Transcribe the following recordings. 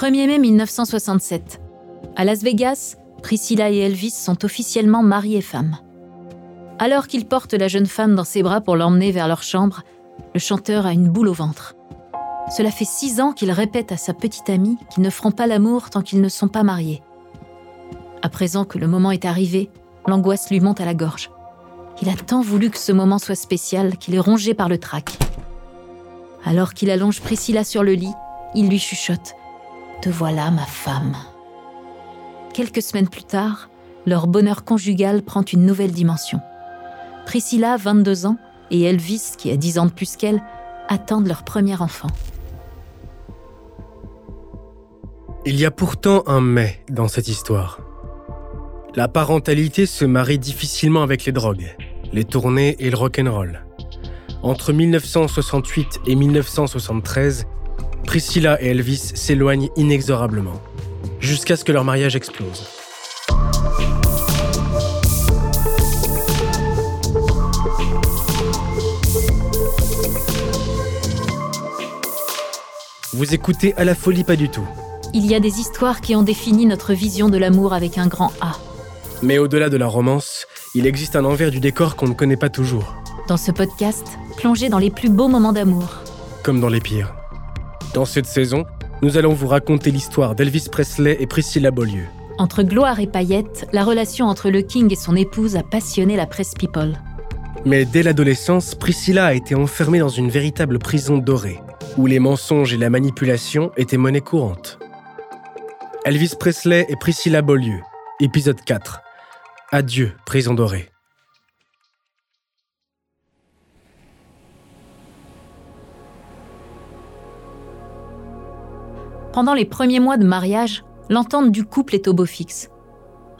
1er mai 1967. À Las Vegas, Priscilla et Elvis sont officiellement mari et femme. Alors qu'il porte la jeune femme dans ses bras pour l'emmener vers leur chambre, le chanteur a une boule au ventre. Cela fait six ans qu'il répète à sa petite amie qu'ils ne feront pas l'amour tant qu'ils ne sont pas mariés. À présent que le moment est arrivé, l'angoisse lui monte à la gorge. Il a tant voulu que ce moment soit spécial qu'il est rongé par le trac. Alors qu'il allonge Priscilla sur le lit, il lui chuchote ⁇ Te voilà ma femme !⁇ Quelques semaines plus tard, leur bonheur conjugal prend une nouvelle dimension. Priscilla, 22 ans, et Elvis, qui a 10 ans de plus qu'elle, attendent leur premier enfant. Il y a pourtant un mais dans cette histoire. La parentalité se marie difficilement avec les drogues, les tournées et le rock'n'roll. Entre 1968 et 1973, Priscilla et Elvis s'éloignent inexorablement, jusqu'à ce que leur mariage explose. Vous écoutez à la folie pas du tout. Il y a des histoires qui ont défini notre vision de l'amour avec un grand A. Mais au-delà de la romance, il existe un envers du décor qu'on ne connaît pas toujours, Dans ce podcast, plongez dans les plus beaux moments d'amour. comme dans les pires. Dans cette saison, nous allons vous raconter l'histoire d'Elvis Presley et Priscilla Beaulieu. Entre gloire et paillettes, la relation entre le King et son épouse a passionné la presse people. Mais dès l'adolescence, Priscilla a été enfermée dans une véritable prison dorée, où les mensonges et la manipulation étaient monnaie courante. Elvis Presley et Priscilla Beaulieu, épisode 4. Adieu, prison dorée. Pendant les premiers mois de mariage, l'entente du couple est au beau fixe.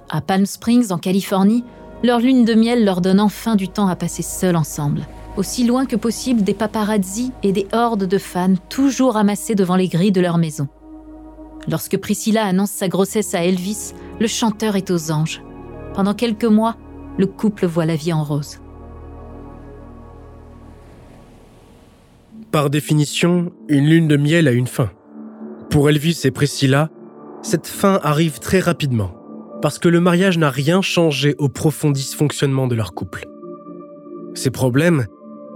À Palm Springs, en Californie, leur lune de miel leur donne enfin du temps à passer seuls ensemble. Aussi loin que possible des paparazzis et des hordes de fans toujours amassés devant les grilles de leur maison. Lorsque Priscilla annonce sa grossesse à Elvis, le chanteur est aux anges. Pendant quelques mois, le couple voit la vie en rose. Par définition, une lune de miel a une fin. Pour Elvis et Priscilla, cette fin arrive très rapidement, parce que le mariage n'a rien changé au profond dysfonctionnement de leur couple. Ces problèmes,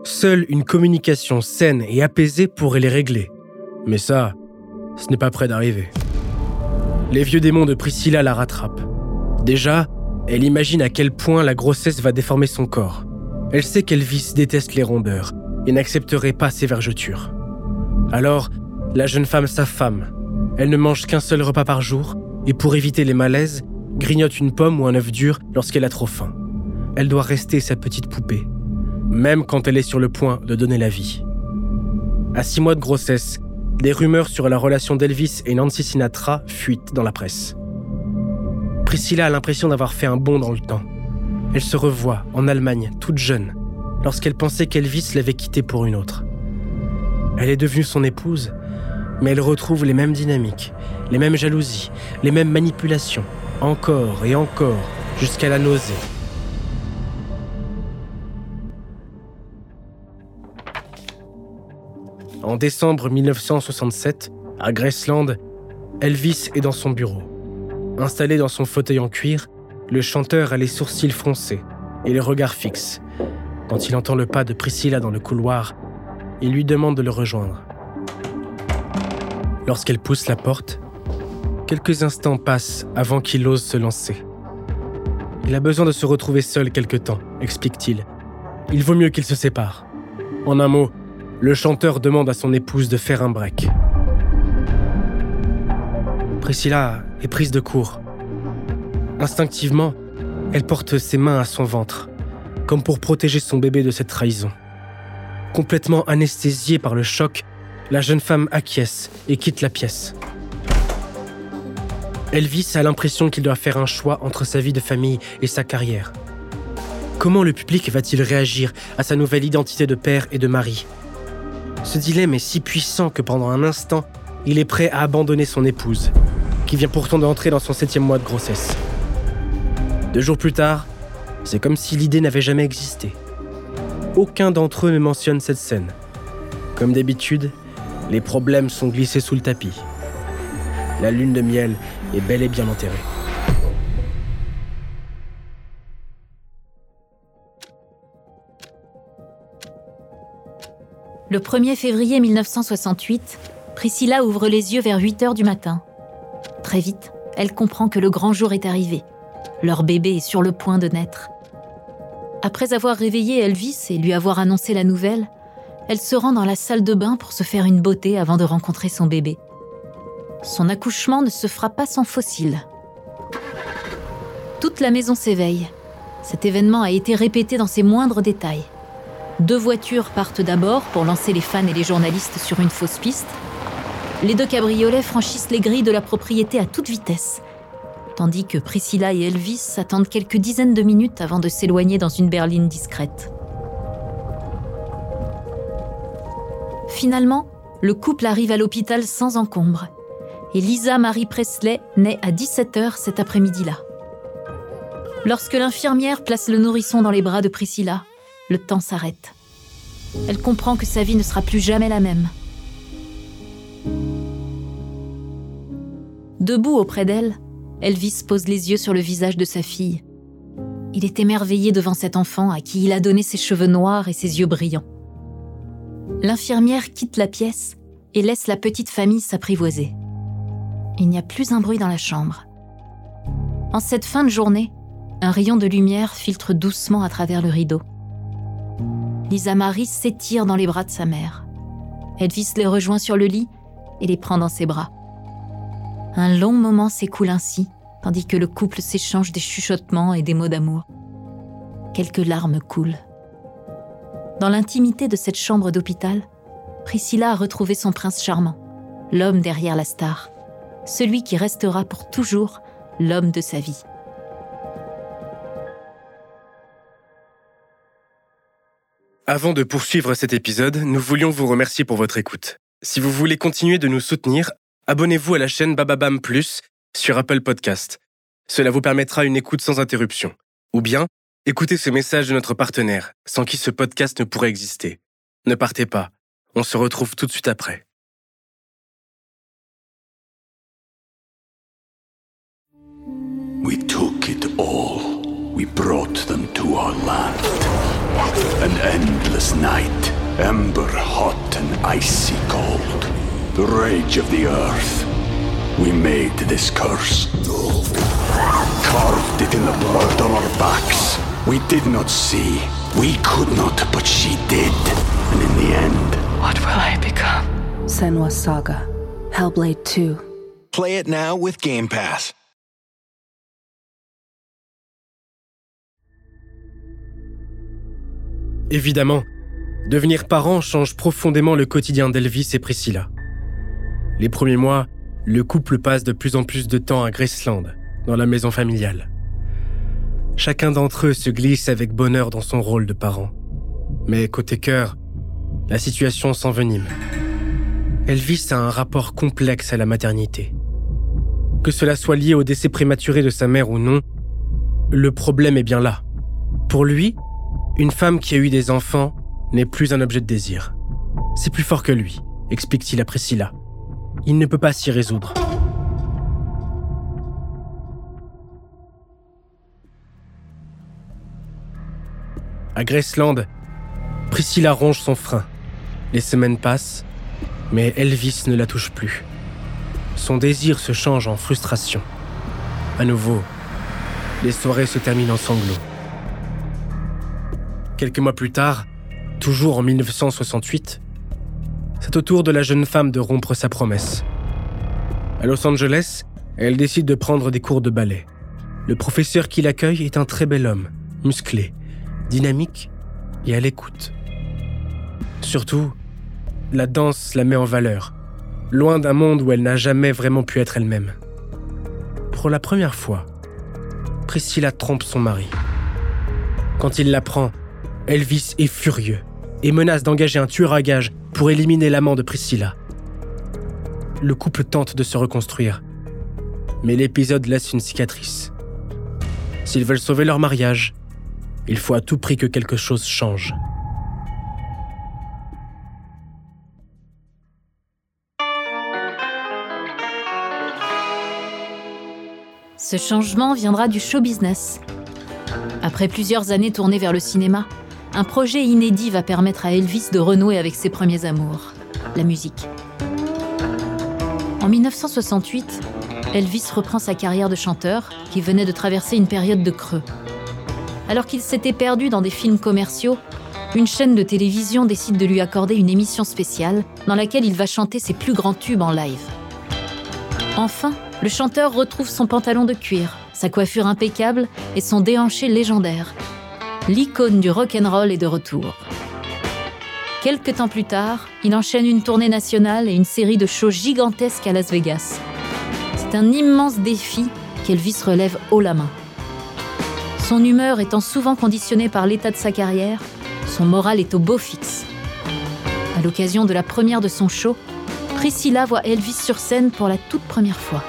seule une communication saine et apaisée pourrait les régler. Mais ça, ce n'est pas près d'arriver. Les vieux démons de Priscilla la rattrapent. Déjà, elle imagine à quel point la grossesse va déformer son corps. Elle sait qu'Elvis déteste les rondeurs et n'accepterait pas ses vergetures. Alors, la jeune femme s'affame. Elle ne mange qu'un seul repas par jour et pour éviter les malaises, grignote une pomme ou un œuf dur lorsqu'elle a trop faim. Elle doit rester sa petite poupée, même quand elle est sur le point de donner la vie. À six mois de grossesse, des rumeurs sur la relation d'Elvis et Nancy Sinatra fuitent dans la presse. Priscilla a l'impression d'avoir fait un bond dans le temps. Elle se revoit en Allemagne, toute jeune, lorsqu'elle pensait qu'Elvis l'avait quittée pour une autre. Elle est devenue son épouse, mais elle retrouve les mêmes dynamiques, les mêmes jalousies, les mêmes manipulations, encore et encore, jusqu'à la nausée. En décembre 1967, à Graceland, Elvis est dans son bureau. Installé dans son fauteuil en cuir, le chanteur a les sourcils froncés et le regard fixe. Quand il entend le pas de Priscilla dans le couloir, il lui demande de le rejoindre. Lorsqu'elle pousse la porte, quelques instants passent avant qu'il ose se lancer. Il a besoin de se retrouver seul quelque temps, explique-t-il. Il vaut mieux qu'il se sépare. En un mot, le chanteur demande à son épouse de faire un break. Priscilla est prise de court. Instinctivement, Elle porte ses mains à son ventre, comme pour protéger son bébé de cette trahison. Complètement anesthésiée par le choc, la jeune femme acquiesce et quitte la pièce. Elvis a l'impression qu'il doit faire un choix entre sa vie de famille et sa carrière. Comment le public va-t-il réagir à sa nouvelle identité de père et de mari? Ce dilemme est si puissant que pendant un instant, il est prêt à abandonner son épouse, qui vient pourtant d'entrer dans son septième mois de grossesse. Deux jours plus tard, c'est comme si l'idée n'avait jamais existé. Aucun d'entre eux ne mentionne cette scène. Comme d'habitude, les problèmes sont glissés sous le tapis. La lune de miel est bel et bien enterrée. Le 1er février 1968, Priscilla ouvre les yeux vers 8 heures du matin. Très vite, elle comprend que le grand jour est arrivé. Leur bébé est sur le point de naître. Après avoir réveillé Elvis et lui avoir annoncé la nouvelle, elle se rend dans la salle de bain pour se faire une beauté avant de rencontrer son bébé. Son accouchement ne se fera pas sans fossile. Toute la maison s'éveille. Cet événement a été répété dans ses moindres détails. Deux voitures partent d'abord pour lancer les fans et les journalistes sur une fausse piste. Les deux cabriolets franchissent les grilles de la propriété à toute vitesse, tandis que Priscilla et Elvis attendent quelques dizaines de minutes avant de s'éloigner dans une berline discrète. Finalement, le couple arrive à l'hôpital sans encombre. Et Lisa Marie Presley naît à 17h cet après-midi-là. Lorsque l'infirmière place le nourrisson dans les bras de Priscilla, le temps s'arrête. Elle comprend que sa vie ne sera plus jamais la même. Debout auprès d'elle, Elvis pose les yeux sur le visage de sa fille. Il est émerveillé devant cet enfant à qui il a donné ses cheveux noirs et ses yeux brillants. L'infirmière quitte la pièce et laisse la petite famille s'apprivoiser. Il n'y a plus un bruit dans la chambre. En cette fin de journée, un rayon de lumière filtre doucement à travers le rideau. Lisa Marie s'étire dans les bras de sa mère. Elvis les rejoint sur le lit et les prend dans ses bras. Un long moment s'écoule ainsi, tandis que le couple s'échange des chuchotements et des mots d'amour. Quelques larmes coulent. Dans l'intimité de cette chambre d'hôpital, Priscilla a retrouvé son prince charmant, l'homme derrière la star, celui qui restera pour toujours l'homme de sa vie. Avant de poursuivre cet épisode, nous voulions vous remercier pour votre écoute. Si vous voulez continuer de nous soutenir, abonnez-vous à la chaîne Bababam Plus sur Apple Podcast. Cela vous permettra une écoute sans interruption. Ou bien, écoutez ce message de notre partenaire, sans qui ce podcast ne pourrait exister. Ne partez pas, on se retrouve tout de suite après. We took it all. We brought them to our land. An endless night, ember hot and icy cold. The rage of the earth. We made this curse. Carved it in the blood on our backs. We did not see. We could not, but she did. And in the end, What will I become? Senwa Saga. Hellblade 2. Play it now with Game Pass. Évidemment, devenir parent change profondément le quotidien d'Elvis et Priscilla. Les premiers mois, le couple passe de plus en plus de temps à Graceland, dans la maison familiale. Chacun d'entre eux se glisse avec bonheur dans son rôle de parent. Mais côté cœur, la situation s'envenime. Elvis a un rapport complexe à la maternité. Que cela soit lié au décès prématuré de sa mère ou non, le problème est bien là. Pour lui, une femme qui a eu des enfants n'est plus un objet de désir. C'est plus fort que lui, explique-t-il à Priscilla. Il ne peut pas s'y résoudre. À Graceland, Priscilla ronge son frein. Les semaines passent, mais Elvis ne la touche plus. Son désir se change en frustration. À nouveau, les soirées se terminent en sanglots. Quelques mois plus tard, toujours en 1968, c'est au tour de la jeune femme de rompre sa promesse. À Los Angeles, elle décide de prendre des cours de ballet. Le professeur qui l'accueille est un très bel homme, musclé, dynamique et à l'écoute. Surtout, la danse la met en valeur, loin d'un monde où elle n'a jamais vraiment pu être elle-même. Pour la première fois, Priscilla trompe son mari. Quand il l'apprend, Elvis est furieux et menace d'engager un tueur à gages pour éliminer l'amant de Priscilla. Le couple tente de se reconstruire, mais l'épisode laisse une cicatrice. S'ils veulent sauver leur mariage, il faut à tout prix que quelque chose change. Ce changement viendra du show business. Après plusieurs années tournées vers le cinéma, un projet inédit va permettre à Elvis de renouer avec ses premiers amours, la musique. En 1968, Elvis reprend sa carrière de chanteur, qui venait de traverser une période de creux. Alors qu'il s'était perdu dans des films commerciaux, une chaîne de télévision décide de lui accorder une émission spéciale dans laquelle il va chanter ses plus grands tubes en live. Enfin, le chanteur retrouve son pantalon de cuir, sa coiffure impeccable et son déhanché légendaire. L'icône du rock'n'roll est de retour. Quelque temps plus tard, il enchaîne une tournée nationale et une série de shows gigantesques à Las Vegas. C'est un immense défi qu'Elvis relève haut la main. Son humeur étant souvent conditionnée par l'état de sa carrière, son moral est au beau fixe. À l'occasion de la première de son show, Priscilla voit Elvis sur scène pour la toute première fois.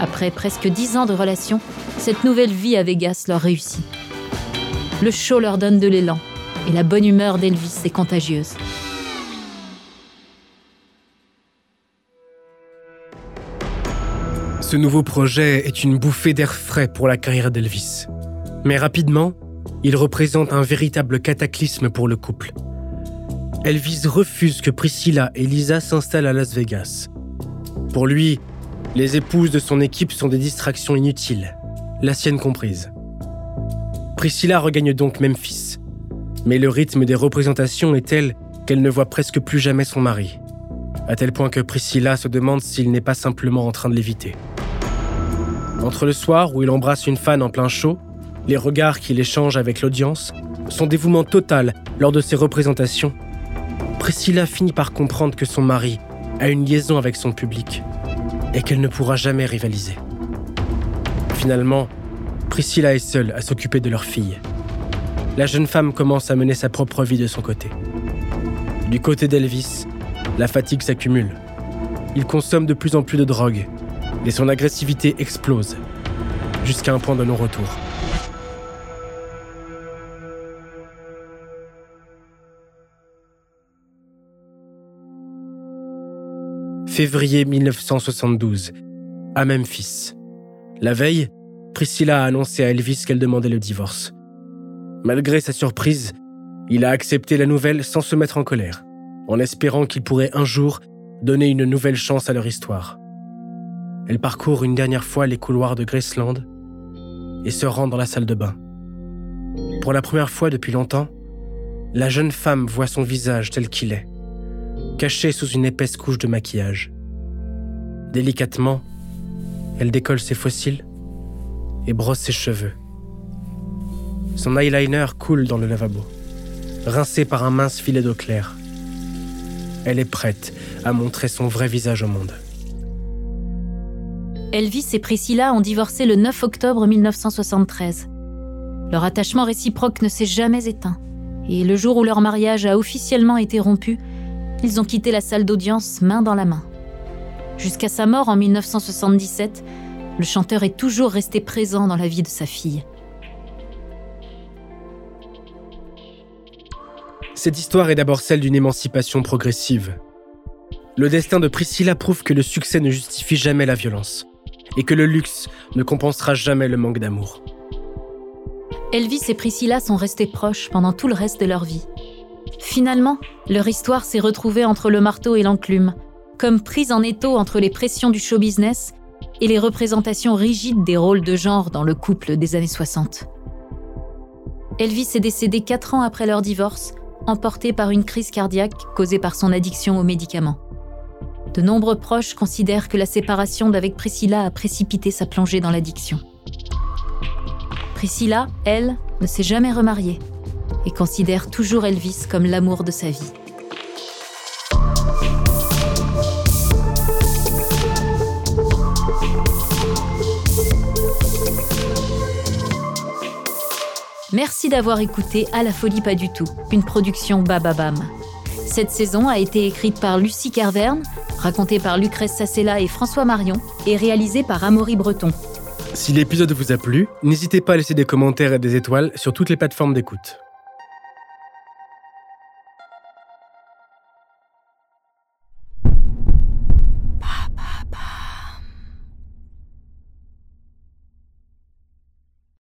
Après presque dix ans de relation, cette nouvelle vie à Vegas leur réussit. Le show leur donne de l'élan et la bonne humeur d'Elvis est contagieuse. Ce nouveau projet est une bouffée d'air frais pour la carrière d'Elvis. Mais rapidement, il représente un véritable cataclysme pour le couple. Elvis refuse que Priscilla et Lisa s'installent à Las Vegas. Pour lui, les épouses de son équipe sont des distractions inutiles, la sienne comprise. Priscilla regagne donc Memphis. Mais le rythme des représentations est tel qu'elle ne voit presque plus jamais son mari. À tel point que Priscilla se demande s'il n'est pas simplement en train de l'éviter. Entre le soir où il embrasse une fan en plein show, les regards qu'il échange avec l'audience, son dévouement total lors de ses représentations, Priscilla finit par comprendre que son mari a une liaison avec son public et qu'elle ne pourra jamais rivaliser. Finalement, Priscilla est seule à s'occuper de leur fille. La jeune femme commence à mener sa propre vie de son côté. Du côté d'Elvis, la fatigue s'accumule. Il consomme de plus en plus de drogue et son agressivité explose jusqu'à un point de non-retour. Février 1972, à Memphis. La veille, Priscilla a annoncé à Elvis qu'elle demandait le divorce. Malgré sa surprise, il a accepté la nouvelle sans se mettre en colère, en espérant qu'il pourrait un jour donner une nouvelle chance à leur histoire. Elle parcourt une dernière fois les couloirs de Graceland et se rend dans la salle de bain. Pour la première fois depuis longtemps, la jeune femme voit son visage tel qu'il est, caché sous une épaisse couche de maquillage. Délicatement, elle décolle ses fossiles et brosse ses cheveux. Son eyeliner coule dans le lavabo, rincé par un mince filet d'eau claire. Elle est prête à montrer son vrai visage au monde. Elvis et Priscilla ont divorcé le 9 octobre 1973. Leur attachement réciproque ne s'est jamais éteint. Et le jour où leur mariage a officiellement été rompu, ils ont quitté la salle d'audience main dans la main. Jusqu'à sa mort en 1977, le chanteur est toujours resté présent dans la vie de sa fille. Cette histoire est d'abord celle d'une émancipation progressive. Le destin de Priscilla prouve que le succès ne justifie jamais la violence et que le luxe ne compensera jamais le manque d'amour. Elvis et Priscilla sont restés proches pendant tout le reste de leur vie. Finalement, leur histoire s'est retrouvée entre le marteau et l'enclume, comme prise en étau entre les pressions du show business et les représentations rigides des rôles de genre dans le couple des années 60. Elvis est décédé quatre ans après leur divorce, emporté par une crise cardiaque causée par son addiction aux médicaments. De nombreux proches considèrent que la séparation d'avec Priscilla a précipité sa plongée dans l'addiction. Priscilla, elle, ne s'est jamais remariée et considère toujours Elvis comme l'amour de sa vie. Merci d'avoir écouté À la folie pas du tout, une production Bababam. Cette saison a été écrite par Lucie Carverne, racontée par Lucrèce Sassella et François Marion, et réalisée par Amaury Breton. Si l'épisode vous a plu, n'hésitez pas à laisser des commentaires et des étoiles sur toutes les plateformes d'écoute.